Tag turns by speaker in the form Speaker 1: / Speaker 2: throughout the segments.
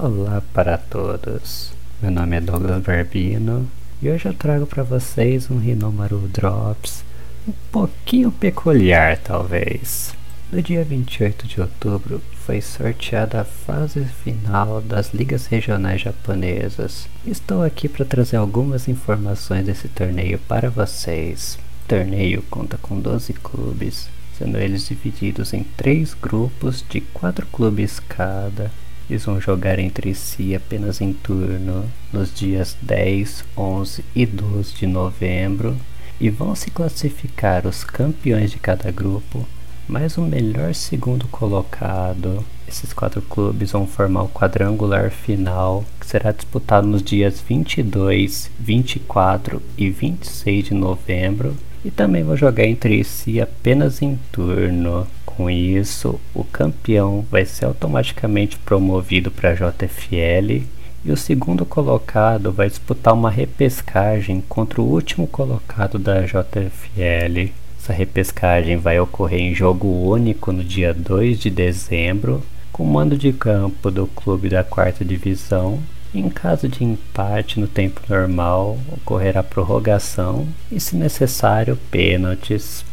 Speaker 1: Olá para todos, meu nome é Douglas Barbino e hoje eu trago para vocês um Rinomaru Drops um pouquinho peculiar talvez. No dia 28 de outubro foi sorteada a fase final das ligas regionais japonesas. Estou aqui para trazer algumas informações desse torneio para vocês. O torneio conta com 12 clubes, sendo eles divididos em três grupos de quatro clubes cada eles vão jogar entre si apenas em turno nos dias 10, 11 e 12 de novembro e vão se classificar os campeões de cada grupo, mais o melhor segundo colocado. Esses quatro clubes vão formar o quadrangular final, que será disputado nos dias 22, 24 e 26 de novembro, e também vão jogar entre si apenas em turno. Com isso, o campeão vai ser automaticamente promovido para a JFL e o segundo colocado vai disputar uma repescagem contra o último colocado da JFL. Essa repescagem vai ocorrer em jogo único no dia 2 de dezembro, com mando de campo do clube da quarta divisão. Em caso de empate no tempo normal, ocorrerá prorrogação e, se necessário, pênaltis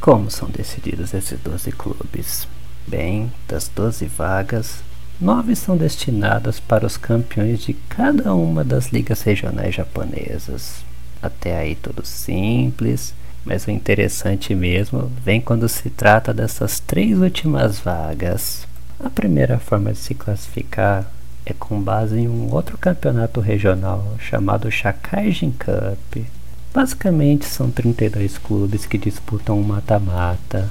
Speaker 1: como são decididos esses 12 clubes? Bem, das 12 vagas, nove são destinadas para os campeões de cada uma das ligas regionais japonesas. Até aí tudo simples, mas o interessante mesmo vem quando se trata dessas três últimas vagas. A primeira forma de se classificar é com base em um outro campeonato regional chamado Shakaijin Cup. Basicamente são 32 clubes que disputam um mata-mata.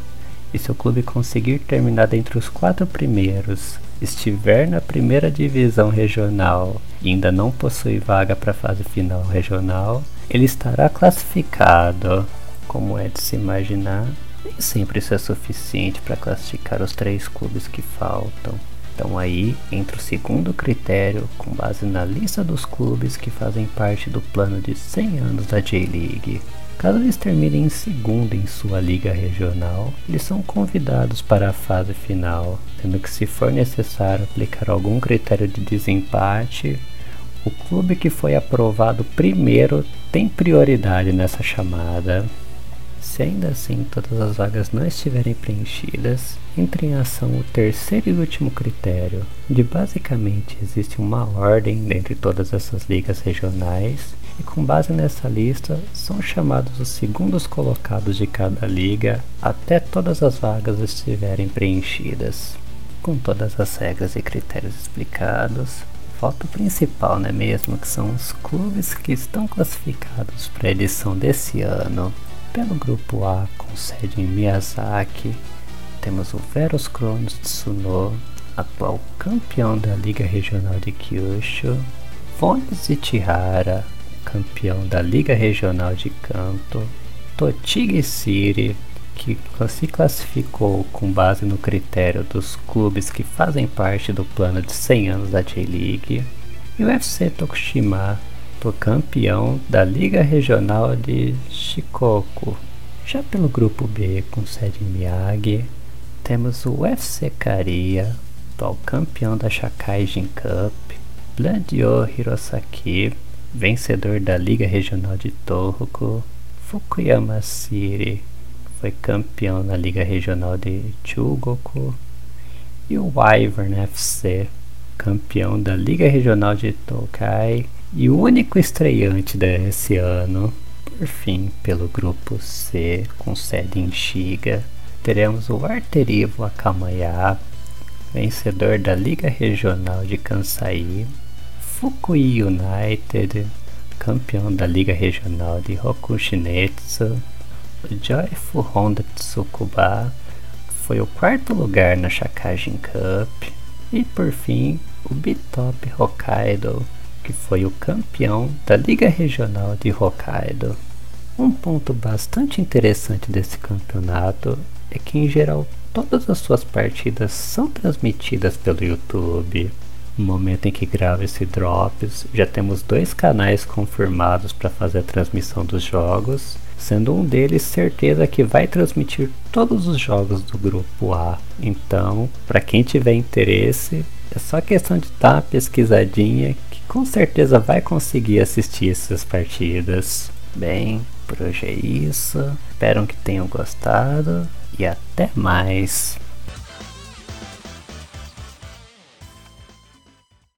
Speaker 1: E se o clube conseguir terminar entre os quatro primeiros, estiver na primeira divisão regional e ainda não possui vaga para a fase final regional, ele estará classificado. Como é de se imaginar, nem sempre isso é suficiente para classificar os três clubes que faltam. Então aí entra o segundo critério com base na lista dos clubes que fazem parte do plano de 100 anos da J-League. Caso eles terminem em segundo em sua liga regional, eles são convidados para a fase final, tendo que se for necessário aplicar algum critério de desempate, o clube que foi aprovado primeiro tem prioridade nessa chamada. Se ainda assim todas as vagas não estiverem preenchidas, entra em ação o terceiro e último critério, onde basicamente existe uma ordem dentre todas essas ligas regionais, e com base nessa lista são chamados os segundos colocados de cada liga até todas as vagas estiverem preenchidas. Com todas as regras e critérios explicados, falta o principal, não é mesmo? Que são os clubes que estão classificados para a edição desse ano pelo grupo A, com sede em Miyazaki, temos o Veros Cronos Tsuno, atual campeão da Liga Regional de Kyushu, Fones Ichihara, campeão da Liga Regional de Kanto, Tochigi City, que se classificou com base no critério dos clubes que fazem parte do plano de 100 anos da J-League, e o FC Tokushima, do campeão da Liga Regional de Shikoku. Já pelo grupo B, com sede em Miyagi, temos o UFC Karia, atual campeão da Shakaijin Cup, Blandio Hirosaki, vencedor da Liga Regional de Tohoku, Fukuyama City, foi campeão na Liga Regional de Chugoku, e o Wyvern FC, campeão da Liga Regional de Tokai e o único estreante desse ano. Por fim, pelo grupo C, com sede em Shiga, teremos o Arterivo Akamaya, vencedor da Liga Regional de Kansai, Fukui United, campeão da Liga Regional de Hokushinetsu, Joyful Honda Tsukuba, foi o quarto lugar na Shakajin Cup, e por fim, o Bitop Hokkaido, que foi o campeão da Liga Regional de Hokkaido. Um ponto bastante interessante desse campeonato é que, em geral, todas as suas partidas são transmitidas pelo YouTube. No momento em que gravo esse Drops, já temos dois canais confirmados para fazer a transmissão dos jogos, sendo um deles certeza que vai transmitir todos os jogos do grupo A. Então, para quem tiver interesse, É só questão de dar uma pesquisadinha com certeza vai conseguir assistir essas partidas. Bem, por hoje é isso. Espero que tenham gostado e até mais.